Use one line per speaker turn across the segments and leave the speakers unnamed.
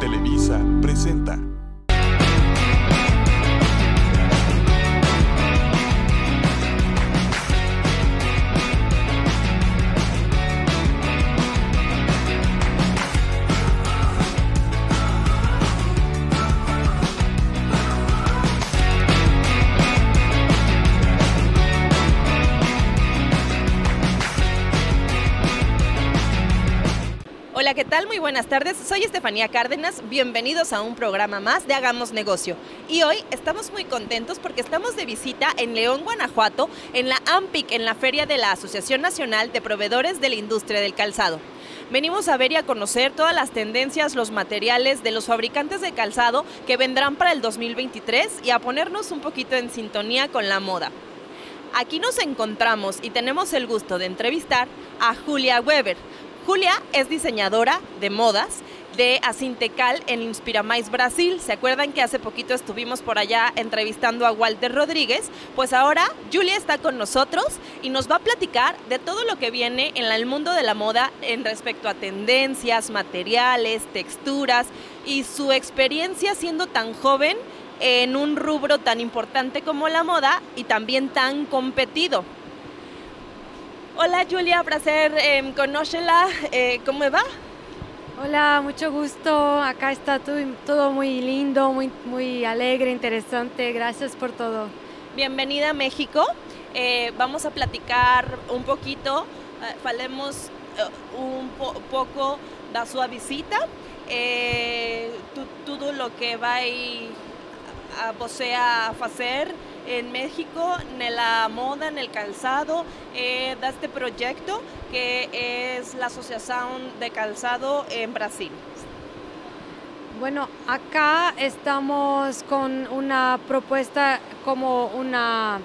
Televisa presenta.
Tal? Muy buenas tardes. Soy Estefanía Cárdenas. Bienvenidos a un programa más de Hagamos Negocio. Y hoy estamos muy contentos porque estamos de visita en León, Guanajuato, en la AMPIC, en la Feria de la Asociación Nacional de Proveedores de la Industria del Calzado. Venimos a ver y a conocer todas las tendencias, los materiales de los fabricantes de calzado que vendrán para el 2023 y a ponernos un poquito en sintonía con la moda. Aquí nos encontramos y tenemos el gusto de entrevistar a Julia Weber. Julia es diseñadora de modas de Asintecal en Inspiramais Brasil. ¿Se acuerdan que hace poquito estuvimos por allá entrevistando a Walter Rodríguez? Pues ahora Julia está con nosotros y nos va a platicar de todo lo que viene en el mundo de la moda en respecto a tendencias, materiales, texturas y su experiencia siendo tan joven en un rubro tan importante como la moda y también tan competido. Hola Julia, placer eh, conocerla. Eh, ¿Cómo va?
Hola, mucho gusto. Acá está todo, muy lindo, muy, muy alegre, interesante. Gracias por todo.
Bienvenida a México. Eh, vamos a platicar un poquito, eh, falemos eh, un po poco da sua visita, todo lo que vai a a fazer en México, en la moda, en el calzado, eh, de este proyecto que es la Asociación de Calzado en Brasil.
Bueno, acá estamos con una propuesta como una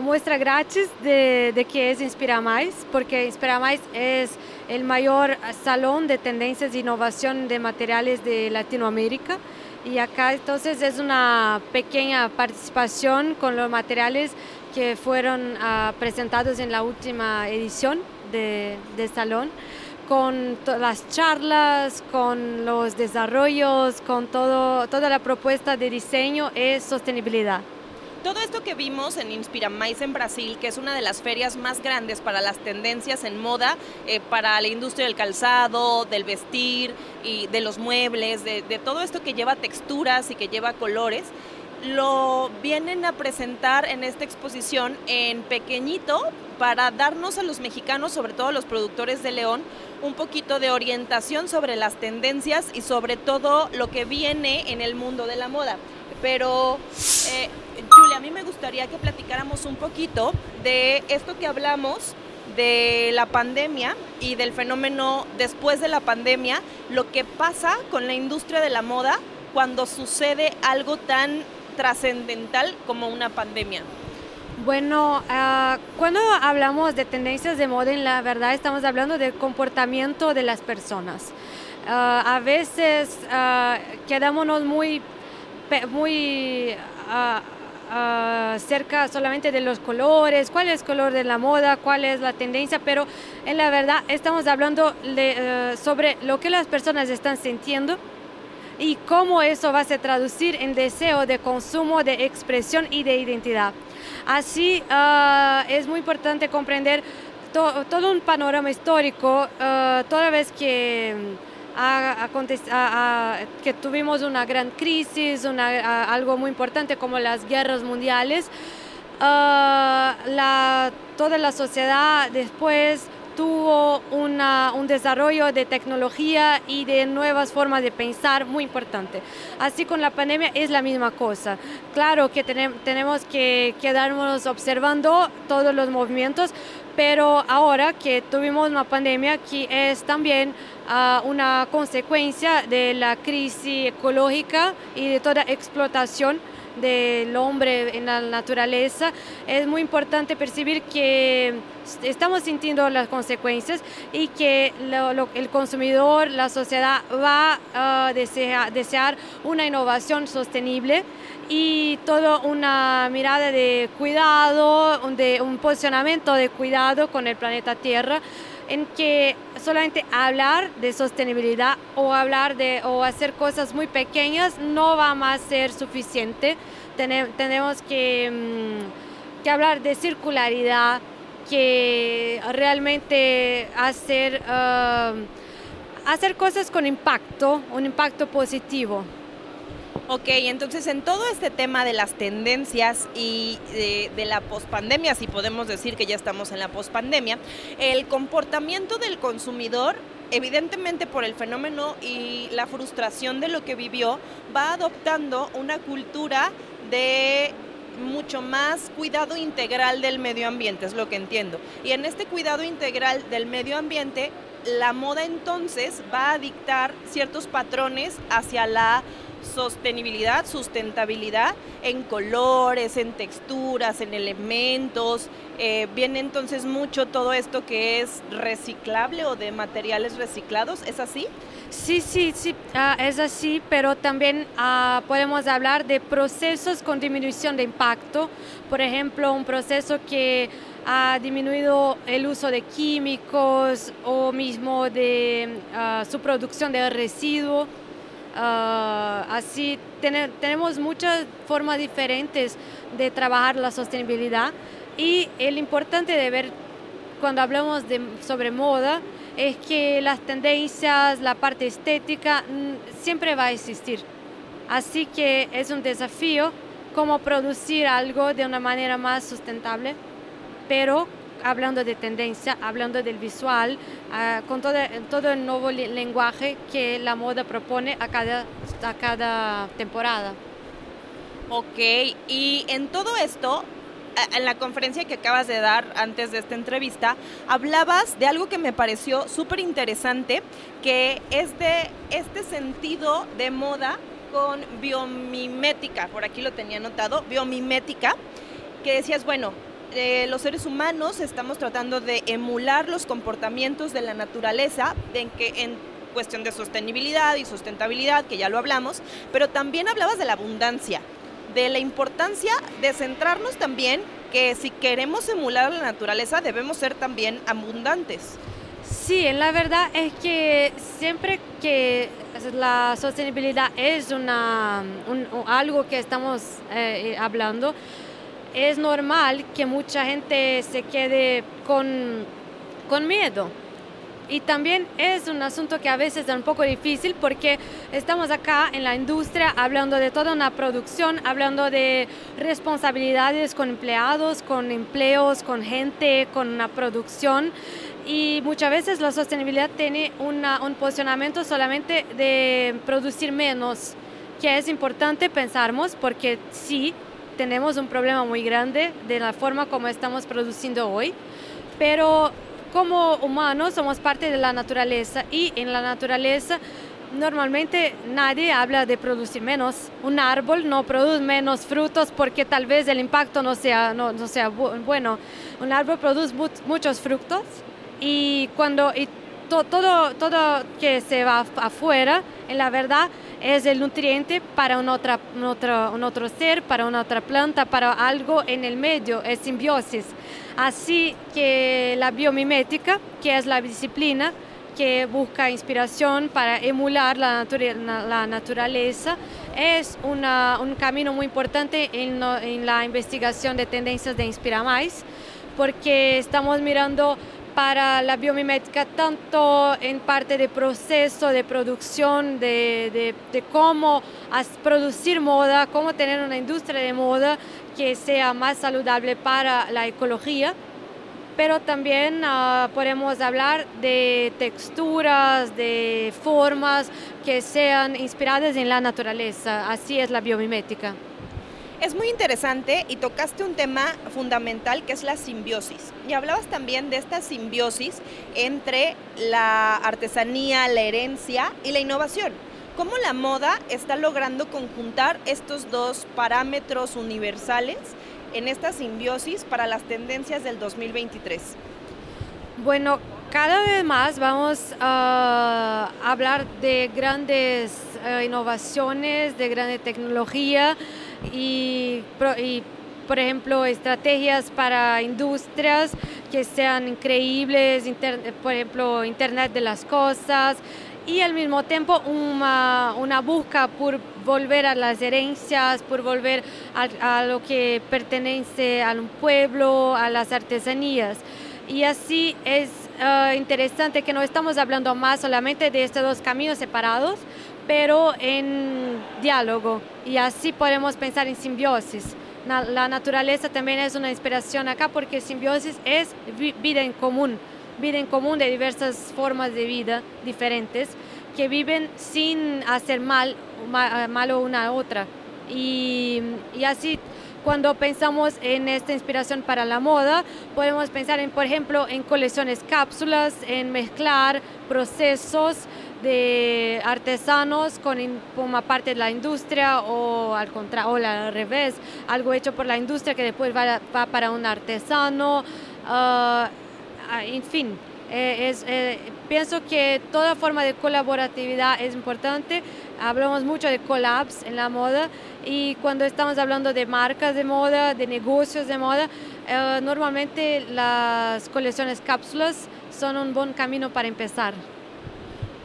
muestra gratis de, de que es Inspira Mais, porque Inspira Mais es el mayor salón de tendencias de innovación de materiales de Latinoamérica. Y acá entonces es una pequeña participación con los materiales que fueron uh, presentados en la última edición de, de salón, con las charlas, con los desarrollos, con todo, toda la propuesta de diseño es sostenibilidad.
Todo esto que vimos en Inspira Mais en Brasil, que es una de las ferias más grandes para las tendencias en moda, eh, para la industria del calzado, del vestir y de los muebles, de, de todo esto que lleva texturas y que lleva colores, lo vienen a presentar en esta exposición en pequeñito para darnos a los mexicanos, sobre todo a los productores de León, un poquito de orientación sobre las tendencias y sobre todo lo que viene en el mundo de la moda. Pero, eh, Julia, a mí me gustaría que platicáramos un poquito de esto que hablamos de la pandemia y del fenómeno después de la pandemia, lo que pasa con la industria de la moda cuando sucede algo tan trascendental como una pandemia.
Bueno, uh, cuando hablamos de tendencias de moda, en la verdad estamos hablando del comportamiento de las personas. Uh, a veces uh, quedámonos muy muy uh, cerca solamente de los colores, cuál es el color de la moda, cuál es la tendencia, pero en la verdad estamos hablando de, uh, sobre lo que las personas están sintiendo y cómo eso va a se traducir en deseo de consumo, de expresión y de identidad. Así es muy importante comprender to todo un panorama histórico toda vez que a, a, a, que tuvimos una gran crisis, una, algo muy importante como las guerras mundiales, uh, la, toda la sociedad después tuvo una, un desarrollo de tecnología y de nuevas formas de pensar muy importante. Así con la pandemia es la misma cosa. Claro que tenem, tenemos que quedarnos observando todos los movimientos, pero ahora que tuvimos una pandemia que es también uh, una consecuencia de la crisis ecológica y de toda explotación del hombre en la naturaleza, es muy importante percibir que estamos sintiendo las consecuencias y que el consumidor, la sociedad va a uh, desear, desear una innovación sostenible y toda una mirada de cuidado, un posicionamiento de cuidado con el planeta Tierra. En que solamente hablar de sostenibilidad o hablar de o hacer cosas muy pequeñas no va a ser suficiente. tenemos que, mm, que hablar de circularidad, que realmente hacer, ah, hacer cosas con impacto, un impacto positivo.
Ok, entonces en todo este tema de las tendencias y de, la pospandemia, si podemos decir que ya estamos en la pospandemia, el comportamiento del consumidor evidentemente por el fenómeno y la frustración de lo que vivió, va adoptando una cultura de mucho más cuidado integral del medio ambiente, es lo que entiendo. Y en este cuidado integral del medio ambiente, la moda entonces va a dictar ciertos patrones hacia la sostenibilidad, sustentabilidad en colores, en texturas, en elementos. Eh, viene entonces mucho todo esto que es reciclable o de materiales reciclados, ¿es así?
Sí, sí, sí, ah, es así, pero también ah, podemos hablar de procesos con disminución de impacto. Por ejemplo, un proceso que ha disminuido el uso de químicos o mismo de ah, su producción de residuos Ah, así tenemos muchas formas diferentes de trabajar la sostenibilidad y el importante de ver cuando hablamos de, sobre moda es que las tendencias, la parte estética mm, siempre va a existir. Así que es un desafío cómo producir algo de una manera más sustentable, pero hablando de tendencia, hablando del visual, ah, con todo, todo, el nuevo lenguaje que la moda propone a cada, a cada temporada.
Ok, y en todo esto, en la conferencia que acabas de dar antes de esta entrevista, hablabas de algo que me pareció súper interesante, que es de este sentido de moda con biomimética, por aquí lo tenía anotado, biomimética, que decías, bueno, eh, los seres humanos estamos tratando de emular los comportamientos de la naturaleza en, que, en cuestión de sostenibilidad y sustentabilidad, que ya lo hablamos, pero también hablabas de la abundancia, de la importancia de centrarnos también que si queremos emular la naturaleza debemos ser también abundantes.
Sí, la verdad es que siempre que la sostenibilidad es una, algo que estamos eh, hablando, es normal que mucha gente se quede con, con miedo. Y también es un asunto que a veces es un poco difícil porque estamos acá en la industria hablando de toda una producción, hablando de responsabilidades con empleados, con empleos, con gente, con una producción. Y muchas veces la sostenibilidad tiene un posicionamiento solamente de producir menos, que es importante pensarmos porque sí, tenemos un problema muy grande de la forma como estamos produciendo hoy, pero como humanos somos parte de la naturaleza y en la naturaleza normalmente nadie habla de producir menos. Un árbol no produce menos frutos porque tal vez el impacto no sea, no, no sea bueno. Un árbol produce muchos frutos y cuando y todo, todo que se va afuera, en la verdad, es el nutriente para un, otra, un, otro, un otro ser, para una otra planta, para algo en el medio, es simbiosis. Así que la biomimética, que es la disciplina que busca inspiración para emular la, la naturaleza, es una, un camino muy importante en, en la investigación de tendencias de Inspira Más, porque estamos mirando para la biomimética, tanto en parte de proceso, de producción, de, de, cómo producir moda, cómo tener una industria de moda que sea más saludable para la ecología, pero también uh, podemos hablar de texturas, de formas que sean inspiradas en la naturaleza. Así es la biomimética.
Es muy interesante y tocaste un tema fundamental que es la simbiosis. Y hablabas también de esta simbiosis entre la artesanía, la herencia y la innovación. ¿Cómo la moda está logrando conjuntar estos dos parámetros universales en esta simbiosis para las tendencias del 2023?
Bueno, cada vez más vamos a hablar de grandes eh, innovaciones, de grande tecnología y, por ejemplo, estrategias para industrias que sean increíbles, por ejemplo, Internet de las Cosas, y al mismo tiempo una, una búsqueda por volver a las herencias, por volver a, lo que pertenece a un pueblo, a las artesanías. Y así es eh, interesante que no estamos hablando más solamente de estos dos caminos separados, pero en diálogo. Y así podemos pensar en simbiosis. La naturaleza también es una inspiración acá porque simbiosis es vida en común vida en común de diversas formas de vida diferentes que viven sin hacer mal, malo una a otra. Y, y así cuando pensamos en esta inspiración para la moda, podemos pensar en, por ejemplo, en colecciones cápsulas, en mezclar procesos de artesanos con una parte de la industria o al contrario, o al revés, algo hecho por la industria que después va, para un artesano. Uh, Ah, en fin, eh, eh, pienso que toda forma de colaboratividad es importante. Hablamos mucho de collabs en la moda y cuando estamos hablando de marcas de moda, de negocios de moda, eh, normalmente las colecciones cápsulas son un buen camino para empezar.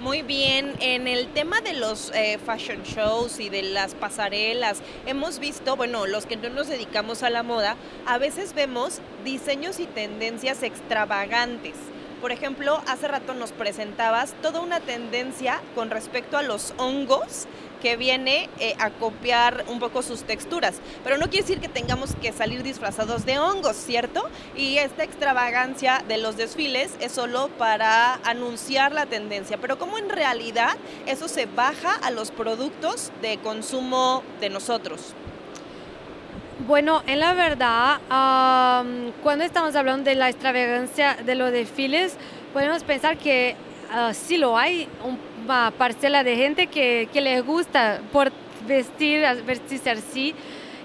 Muy bien, en el tema de los fashion shows y de las pasarelas, hemos visto, bueno, los que no nos dedicamos a la moda, a veces vemos diseños y tendencias extravagantes. Por ejemplo, hace rato nos presentabas toda una tendencia con respecto a los hongos que viene eh, a copiar un poco sus texturas. Pero no quiere decir que tengamos que salir disfrazados de hongos, ¿cierto? Y esta extravagancia de los desfiles es solo para anunciar la tendencia. Pero ¿cómo en realidad eso se baja a los productos de consumo de nosotros?
Bueno, en la verdad, cuando estamos hablando de la extravagancia de los desfiles, podemos pensar que uh, sí lo hay, una parcela de gente que, que les gusta por vestir, vestirse así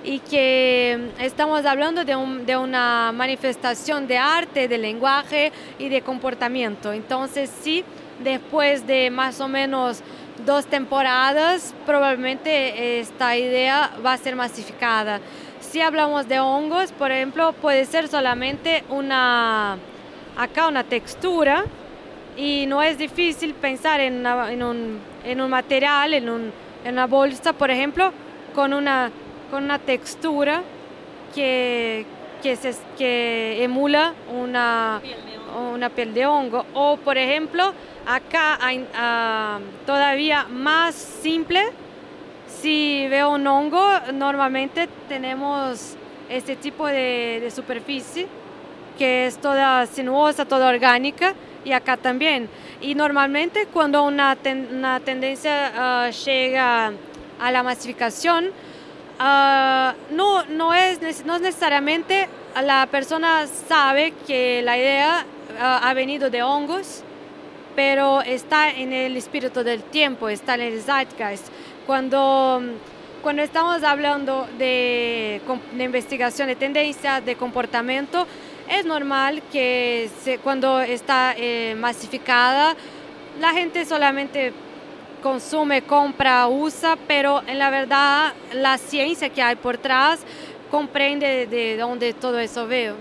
y que estamos hablando de, de, una manifestación de arte, de lenguaje y de comportamiento. Entonces sí, después de más o menos dos temporadas, probablemente esta idea va a ser masificada si hablamos de hongos, por ejemplo, puede ser solamente una, acá una textura y no es difícil pensar en, un, material, en, una bolsa, por ejemplo, con una, con una textura que, que, se, que emula una, una piel de hongo. O, por ejemplo, acá hay ah, todavía más simple, si veo un hongo, normalmente tenemos este tipo de, superficie que es toda sinuosa, toda orgánica y acá también. Y normalmente cuando una, tendencia ah, llega a la masificación, ah, no, no, es, no necesariamente la persona sabe que la idea ah, ha venido de hongos, pero está en el espíritu del tiempo, está en el zeitgeist. Cuando, cuando estamos hablando de, investigación de tendencias, de comportamiento, es normal que cuando está eh, masificada, la gente solamente consume, compra, usa, pero en la verdad la ciencia que hay por detrás comprende de dónde todo eso veo.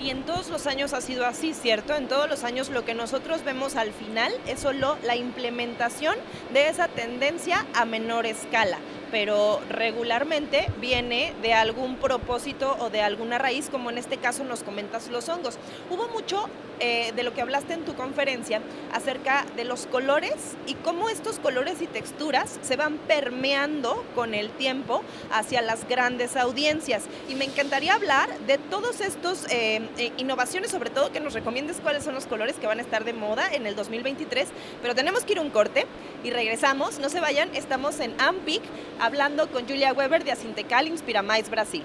Y en todos los años ha sido así, ¿cierto? En todos los años lo que nosotros vemos al final es solo la implementación de esa tendencia a menor escala pero regularmente viene de algún propósito o de alguna raíz, como en este caso nos comentas los hongos. Hubo mucho eh, de lo que hablaste en tu conferencia acerca de los colores y cómo estos colores y texturas se van permeando con el tiempo hacia las grandes audiencias. Y me encantaría hablar de todos estos eh, eh, innovaciones, sobre todo que nos recomiendes cuáles son los colores que van a estar de moda en el 2023, pero tenemos que ir un corte y regresamos, no se vayan, estamos en Ampic hablando con Julia Weber de Asintecal Inspiramais Brasil.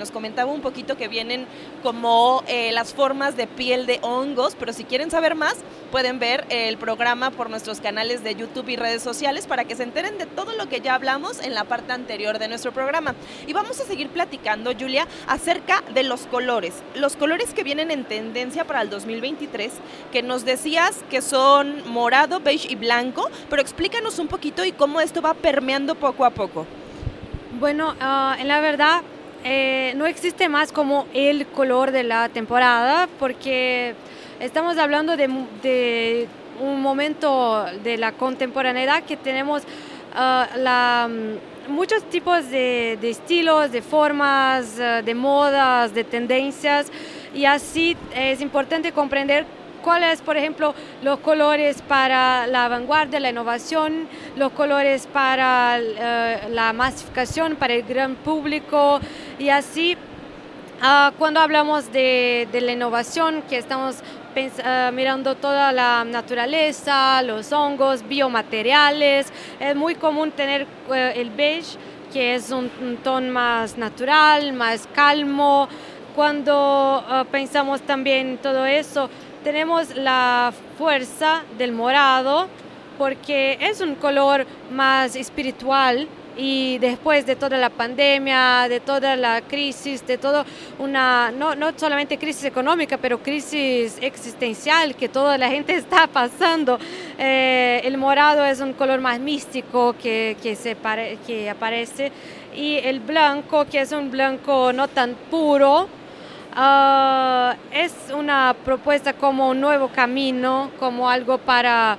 Nos comentaba un poquito que vienen como eh, las formas de piel de hongos, pero si quieren saber más, pueden ver el programa por nuestros canales de YouTube y redes sociales para que se enteren de todo lo que ya hablamos en la parte anterior de nuestro programa. Y vamos a seguir platicando, Julia, acerca de los colores. Los colores que vienen en tendencia para el 2023, que nos decías que son morado, beige y blanco, pero explícanos un poquito y cómo esto va permeando poco a poco.
Bueno, ah, en la verdad eh, no existe más como el color de la temporada porque estamos hablando de, un momento de la contemporaneidad que tenemos ah, mm, muchos tipos de, estilos, de formas, ah, de modas, de tendencias y así es importante comprender cuáles, por ejemplo, los colores para la vanguardia, la innovación, los colores para eh, la masificación, para el gran público y así. Ah, cuando hablamos de, la innovación, que estamos ah, mirando toda la naturaleza, los hongos, biomateriales, es muy común tener eh, el beige, que es un, un tono más natural, más calmo. Cuando ah, pensamos también todo eso, tenemos la fuerza del morado porque es un color más espiritual y después de toda la pandemia, de toda la crisis, de todo una, no, no solamente crisis económica, pero crisis existencial que toda la gente está pasando, eh, el morado es un color más místico que, que, se que aparece y el blanco, que es un blanco no tan puro, Ah, es una propuesta como un nuevo camino, como algo para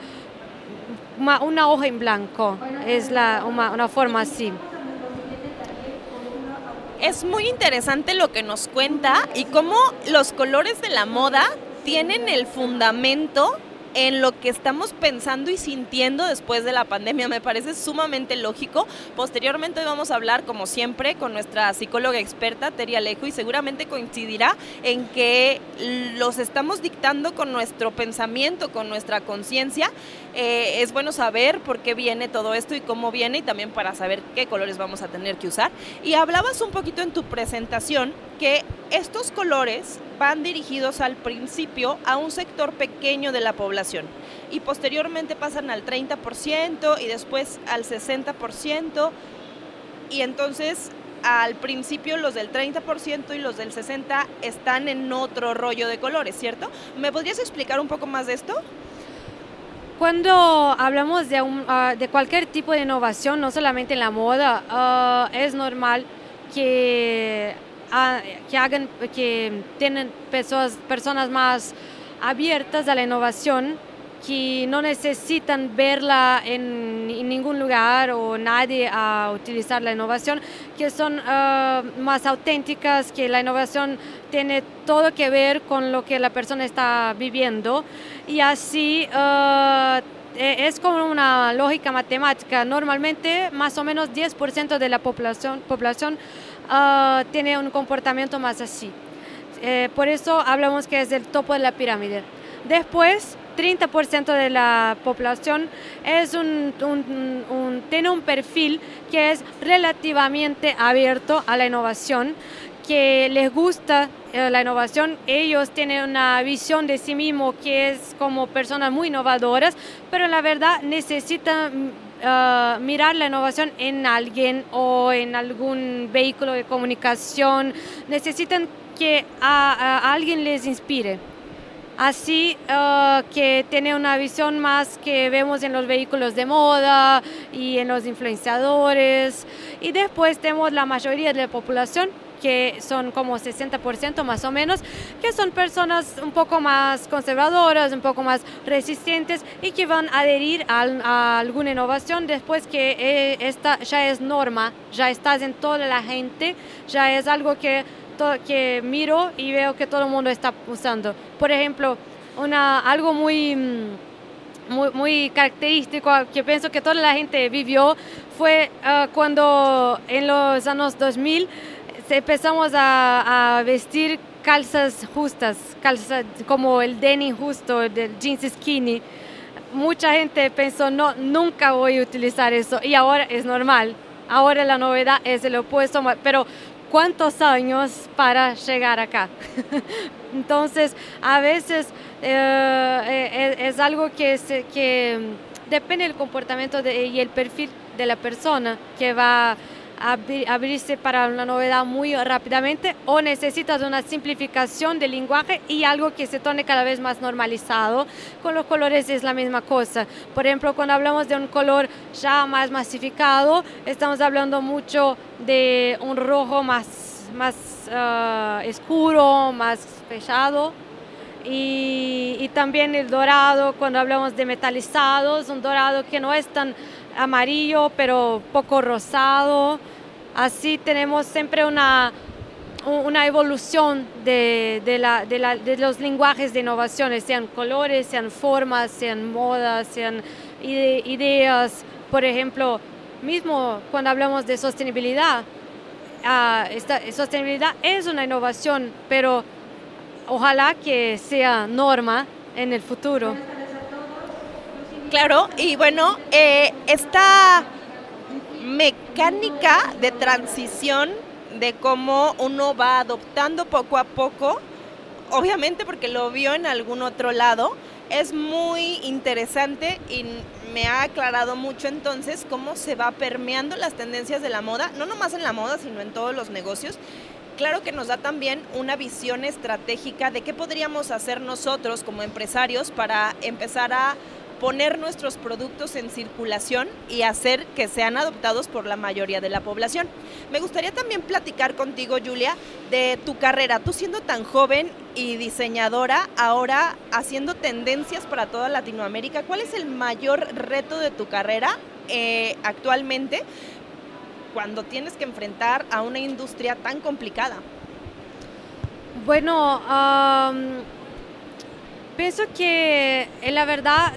una, hoja en blanco, es la, una forma así.
Es muy interesante lo que nos cuenta y cómo los colores de la moda tienen el fundamento en lo que estamos pensando y sintiendo después de la pandemia. Me parece sumamente lógico. Posteriormente hoy vamos a hablar, como siempre, con nuestra psicóloga experta, Teria Alejo, y seguramente coincidirá en que los estamos dictando con nuestro pensamiento, con nuestra conciencia. Eh, es bueno saber por qué viene todo esto y cómo viene y también para saber qué colores vamos a tener que usar. Y hablabas un poquito en tu presentación que estos colores van dirigidos al principio a un sector pequeño de la población y posteriormente pasan al 30% y después al 60% y entonces al principio los del 30% y los del 60% están en otro rollo de colores, ¿cierto? ¿Me podrías explicar un poco más de esto?
Cuando hablamos de, ah, de cualquier tipo de innovación, no solamente en la moda, ah, es normal que que hagan, que tienen personas, personas más abiertas a la innovación, que no necesitan verla en, ningún lugar o nadie a utilizar la innovación, que son ah, más auténticas, que la innovación tiene todo que ver con lo que la persona está viviendo y así uh, es como una lógica matemática. Normalmente más o menos 10% de la población, población Ah, tiene un comportamiento más así. Eh, por eso hablamos que es el topo de la pirámide. Después, 30% de la población es un, tiene un perfil que es relativamente abierto a la innovación, que les gusta eh, la innovación, ellos tienen una visión de sí mismo que es como personas muy innovadoras, pero la verdad necesitan Uh, mirar la innovación en alguien o en algún vehículo de comunicación. Necesitan que a, alguien les inspire. Así uh, que tiene una visión más que vemos en los vehículos de moda y en los influenciadores. Y después tenemos la mayoría de la población que son como 60% más o menos, que son personas un poco más conservadoras, un poco más resistentes y que van a adherir a, alguna innovación después que eh, esta ya es norma, ya estás en toda la gente, ya es algo que, que miro y veo que todo el mundo está usando. Por ejemplo, una, algo muy... Muy, muy, característico que pienso que toda la gente vivió fue ah, cuando en los años 2000 empezamos a, vestir calzas justas, calzas como el denim justo, del jeans skinny. Mucha gente pensó, no, nunca voy a utilizar eso y ahora es normal. Ahora la novedad es el opuesto, pero cuántos años para llegar acá. Entonces, a veces eh, es, algo que, que depende del comportamiento y el perfil de la persona que va abrirse para una novedad muy rápidamente o necesitas una simplificación del lenguaje y algo que se torne cada vez más normalizado. Con los colores es la misma cosa. Por ejemplo, cuando hablamos de un color ya más masificado, estamos hablando mucho de un rojo más, más uh, oscuro, más fechado. Y, y, también el dorado, cuando hablamos de metalizados, un dorado que no es tan amarillo, pero poco rosado. Así tenemos siempre una, una evolución de, de, los lenguajes de innovaciones, sean colores, sean formas, sean modas, sean ideas. Por ejemplo, mismo cuando hablamos de sostenibilidad, ah, sostenibilidad es una innovación, pero ojalá que sea norma en el futuro.
Claro, y bueno, eh, esta mecánica de transición de cómo uno va adoptando poco a poco, obviamente porque lo vio en algún otro lado, es muy interesante y me ha aclarado mucho entonces cómo se va permeando las tendencias de la moda, no nomás en la moda, sino en todos los negocios. Claro que nos da también una visión estratégica de qué podríamos hacer nosotros como empresarios para empezar a poner nuestros productos en circulación y hacer que sean adoptados por la mayoría de la población. Me gustaría también platicar contigo, Julia, de tu carrera. Tú siendo tan joven y diseñadora, ahora haciendo tendencias para toda Latinoamérica, ¿cuál es el mayor reto de tu carrera eh, actualmente cuando tienes que enfrentar a una industria tan complicada?
Bueno, pienso que en la verdad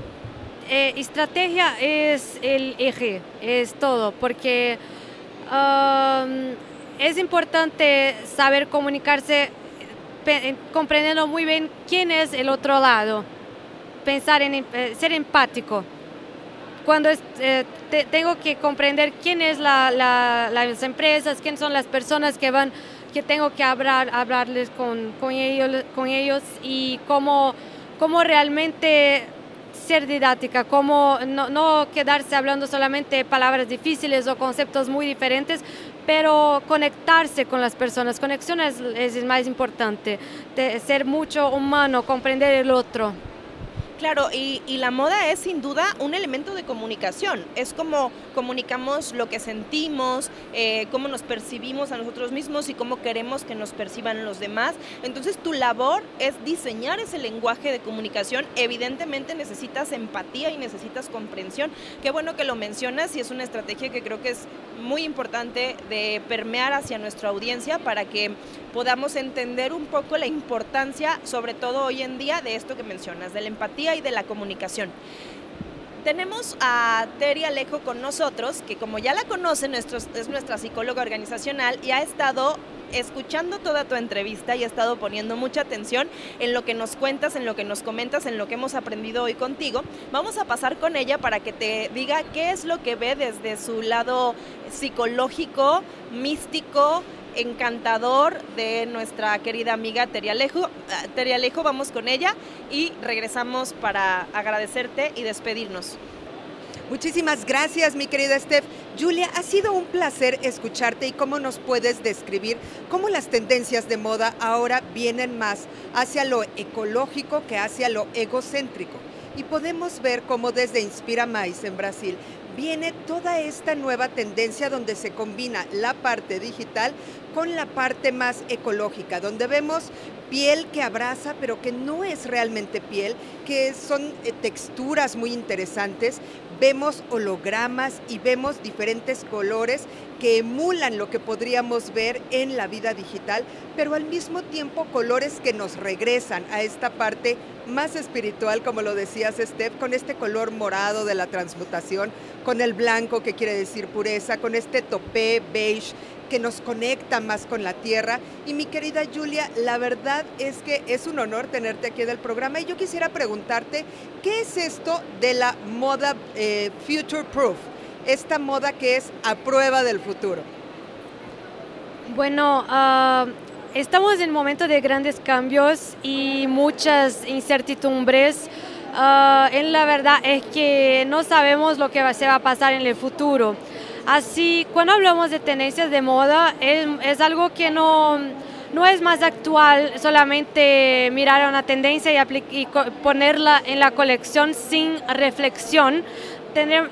eh, estrategia es el eje, es todo, porque um, es importante saber comunicarse comprendiendo muy bien quién es el otro lado, pensar en eh, ser empático. Cuando eh, tengo que comprender quién es la, las empresas, quién son las personas que van, que tengo que hablar, hablarles con, con, ellos, con ellos y cómo, cómo realmente ser didáctica, como no, quedarse hablando solamente palabras difíciles o conceptos muy diferentes, pero conectarse con las personas. Conexión es, es más importante, de ser mucho humano, comprender el otro.
Claro, y, la moda es sin duda un elemento de comunicación. Es como comunicamos lo que sentimos, eh, cómo nos percibimos a nosotros mismos y cómo queremos que nos perciban los demás. Entonces tu labor es diseñar ese lenguaje de comunicación. Evidentemente necesitas empatía y necesitas comprensión. Qué bueno que lo mencionas y es una estrategia que creo que es muy importante de permear hacia nuestra audiencia para que podamos entender un poco la importancia, sobre todo hoy en día, de esto que mencionas, de la empatía y de la comunicación. Tenemos a Terry Alejo con nosotros, que como ya la conocen, es nuestra psicóloga organizacional y ha estado escuchando toda tu entrevista y ha estado poniendo mucha atención en lo que nos cuentas, en lo que nos comentas, en lo que hemos aprendido hoy contigo. Vamos a pasar con ella para que te diga qué es lo que ve desde su lado psicológico, místico, encantador de nuestra querida amiga Terialejo. Ah, Terialejo, vamos con ella y regresamos para agradecerte y despedirnos.
Muchísimas gracias, mi querida Steph. Julia, ha sido un placer escucharte y cómo nos puedes describir cómo las tendencias de moda ahora vienen más hacia lo ecológico que hacia lo egocéntrico. Y podemos ver cómo desde Inspira Mais en Brasil viene toda esta nueva tendencia donde se combina la parte digital con la parte más ecológica, donde vemos piel que abraza, pero que no es realmente piel, que son eh, texturas muy interesantes, vemos hologramas y vemos diferentes colores que emulan lo que podríamos ver en la vida digital, pero al mismo tiempo colores que nos regresan a esta parte más espiritual, como lo decías, Steph, con este color morado de la transmutación, con el blanco que quiere decir pureza, con este topé beige que nos conecta más con la tierra. Y mi querida Julia, la verdad es que es un honor tenerte aquí del programa y yo quisiera preguntarte, ¿qué es esto de la moda eh, future proof? Esta moda que es a prueba del futuro.
Bueno, uh, estamos en un momento de grandes cambios y muchas incertidumbres. Uh, en la verdad es que no sabemos lo que se va a pasar en el futuro. Así, cuando hablamos de tendencias de moda, es, algo que no, no es más actual solamente mirar a una tendencia y, y ponerla en la colección sin reflexión.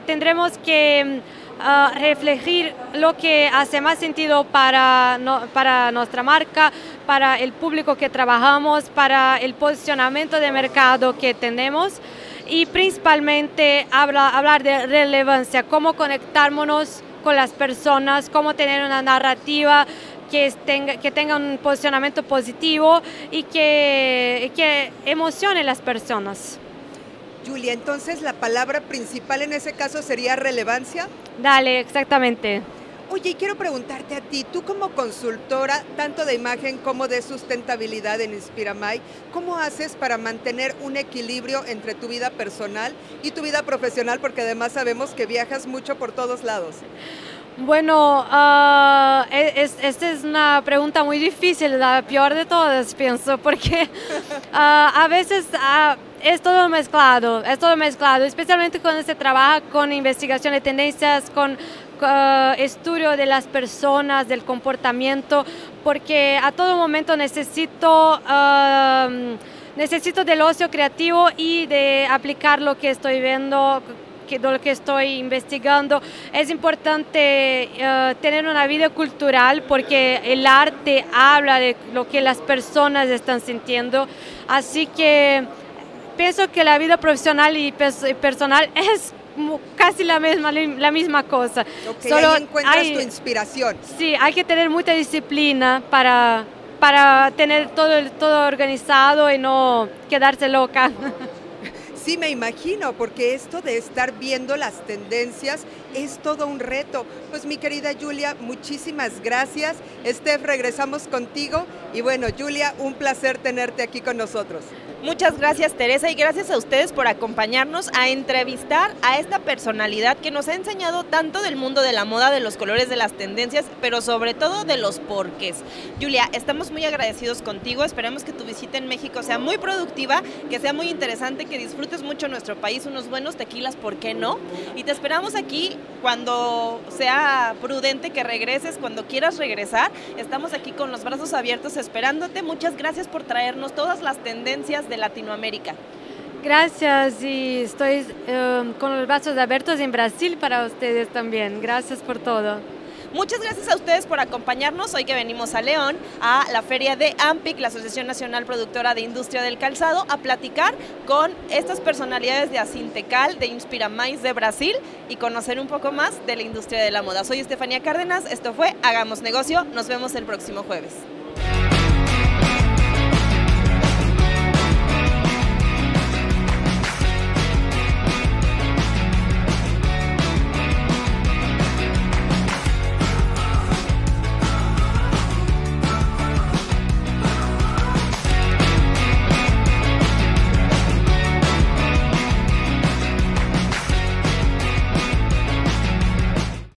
tendremos que uh, reflejar lo que hace más sentido para, para nuestra marca, para el público que trabajamos, para el posicionamiento de mercado que tenemos y principalmente habla, hablar de relevancia, cómo conectarnos con las personas, cómo tener una narrativa que tenga, que tenga un posicionamiento positivo y que, que emocione a las personas.
Julia, entonces la palabra principal en ese caso sería relevancia.
Dale, exactamente.
Oye, quiero preguntarte a ti, tú como consultora tanto de imagen como de sustentabilidad en Inspiramay, ¿cómo haces para mantener un equilibrio entre tu vida personal y tu vida profesional? Porque además sabemos que viajas mucho por todos lados.
Bueno, uh, es, esta es una pregunta muy difícil, la peor de todas, pienso, porque uh, a veces uh, es todo mezclado, es todo mezclado, especialmente cuando se trabaja con investigación de tendencias, con estudio de las personas, del comportamiento, porque a todo momento necesito, necesito del ocio creativo y de aplicar lo que estoy viendo que, lo que estoy investigando. Es importante uh, tener una vida cultural porque el arte habla de lo que las personas están sintiendo. Así que pienso que la vida profesional y personal es casi la misma, la misma cosa.
Solo ahí encuentras tu inspiración.
Sí, hay que tener mucha disciplina para, para tener todo, todo organizado y no quedarse loca.
Sí, me imagino, porque esto de estar viendo las tendencias es todo un reto. Pues mi querida Julia, muchísimas gracias. Steph, regresamos contigo. Y bueno, Julia, un placer tenerte aquí con nosotros.
Muchas gracias Teresa y gracias a ustedes por acompañarnos a entrevistar a esta personalidad que nos ha enseñado tanto del mundo de la moda, de los colores, de las tendencias, pero sobre todo de los porqués. Julia, estamos muy agradecidos contigo, esperamos que tu visita en México sea muy productiva, que sea muy interesante, que disfrutes mucho nuestro país, unos buenos tequilas, ¿por qué no? Y te esperamos aquí cuando sea prudente que regreses, cuando quieras regresar. Estamos aquí con los brazos abiertos esperándote. Muchas gracias por traernos todas las tendencias de Latinoamérica.
Gracias y estoy em, con los brazos abiertos en Brasil para ustedes también. Gracias por todo.
Muchas gracias a ustedes por acompañarnos hoy que venimos a León, a la feria de AMPIC, la Asociación Nacional Productora de Industria del Calzado, a platicar con estas personalidades de Asintecal, de Inspira Mais de Brasil y conocer un poco más de la industria de la moda. Soy Estefanía Cárdenas, esto fue Hagamos Negocio, nos vemos el próximo jueves.